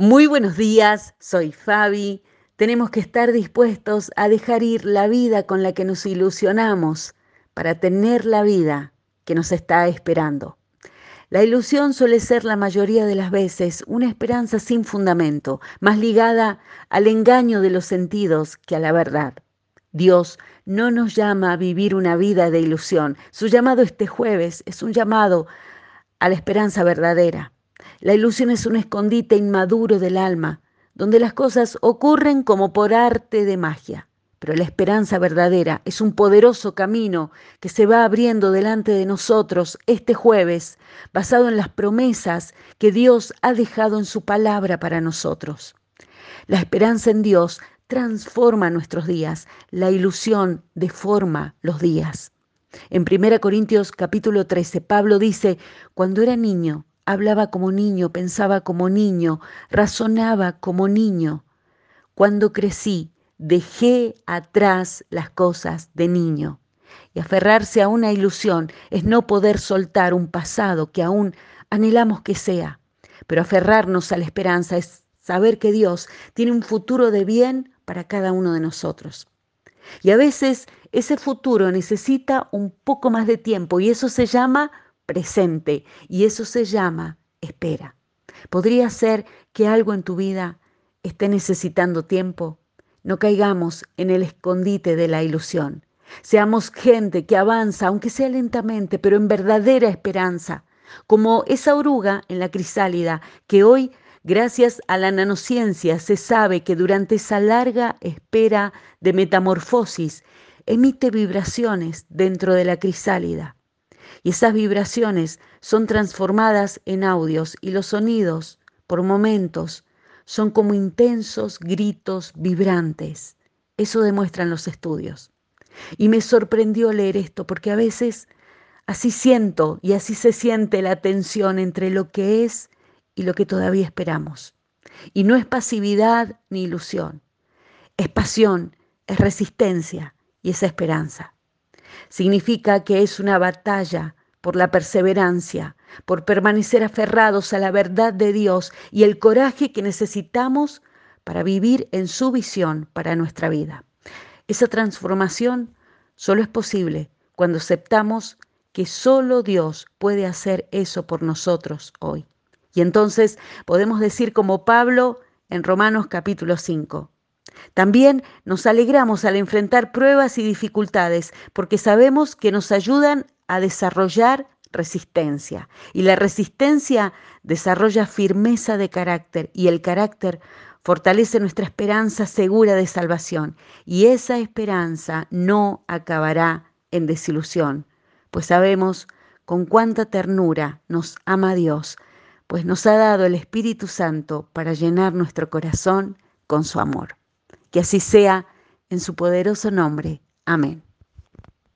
Muy buenos días, soy Fabi. Tenemos que estar dispuestos a dejar ir la vida con la que nos ilusionamos para tener la vida que nos está esperando. La ilusión suele ser la mayoría de las veces una esperanza sin fundamento, más ligada al engaño de los sentidos que a la verdad. Dios no nos llama a vivir una vida de ilusión. Su llamado este jueves es un llamado a la esperanza verdadera. La ilusión es un escondite inmaduro del alma, donde las cosas ocurren como por arte de magia. Pero la esperanza verdadera es un poderoso camino que se va abriendo delante de nosotros este jueves, basado en las promesas que Dios ha dejado en su palabra para nosotros. La esperanza en Dios transforma nuestros días, la ilusión deforma los días. En 1 Corintios capítulo 13, Pablo dice, cuando era niño, hablaba como niño, pensaba como niño, razonaba como niño. Cuando crecí, dejé atrás las cosas de niño. Y aferrarse a una ilusión es no poder soltar un pasado que aún anhelamos que sea. Pero aferrarnos a la esperanza es saber que Dios tiene un futuro de bien para cada uno de nosotros. Y a veces ese futuro necesita un poco más de tiempo y eso se llama presente y eso se llama espera. Podría ser que algo en tu vida esté necesitando tiempo. No caigamos en el escondite de la ilusión. Seamos gente que avanza, aunque sea lentamente, pero en verdadera esperanza, como esa oruga en la crisálida que hoy, gracias a la nanociencia, se sabe que durante esa larga espera de metamorfosis emite vibraciones dentro de la crisálida y esas vibraciones son transformadas en audios y los sonidos, por momentos, son como intensos gritos vibrantes. Eso demuestran los estudios. Y me sorprendió leer esto porque a veces así siento y así se siente la tensión entre lo que es y lo que todavía esperamos. Y no es pasividad ni ilusión, es pasión, es resistencia y es esperanza. Significa que es una batalla por la perseverancia, por permanecer aferrados a la verdad de Dios y el coraje que necesitamos para vivir en su visión para nuestra vida. Esa transformación solo es posible cuando aceptamos que solo Dios puede hacer eso por nosotros hoy. Y entonces podemos decir como Pablo en Romanos capítulo 5, también nos alegramos al enfrentar pruebas y dificultades porque sabemos que nos ayudan a desarrollar resistencia. Y la resistencia desarrolla firmeza de carácter y el carácter fortalece nuestra esperanza segura de salvación. Y esa esperanza no acabará en desilusión, pues sabemos con cuánta ternura nos ama Dios, pues nos ha dado el Espíritu Santo para llenar nuestro corazón con su amor. Que así sea en su poderoso nombre. Amén.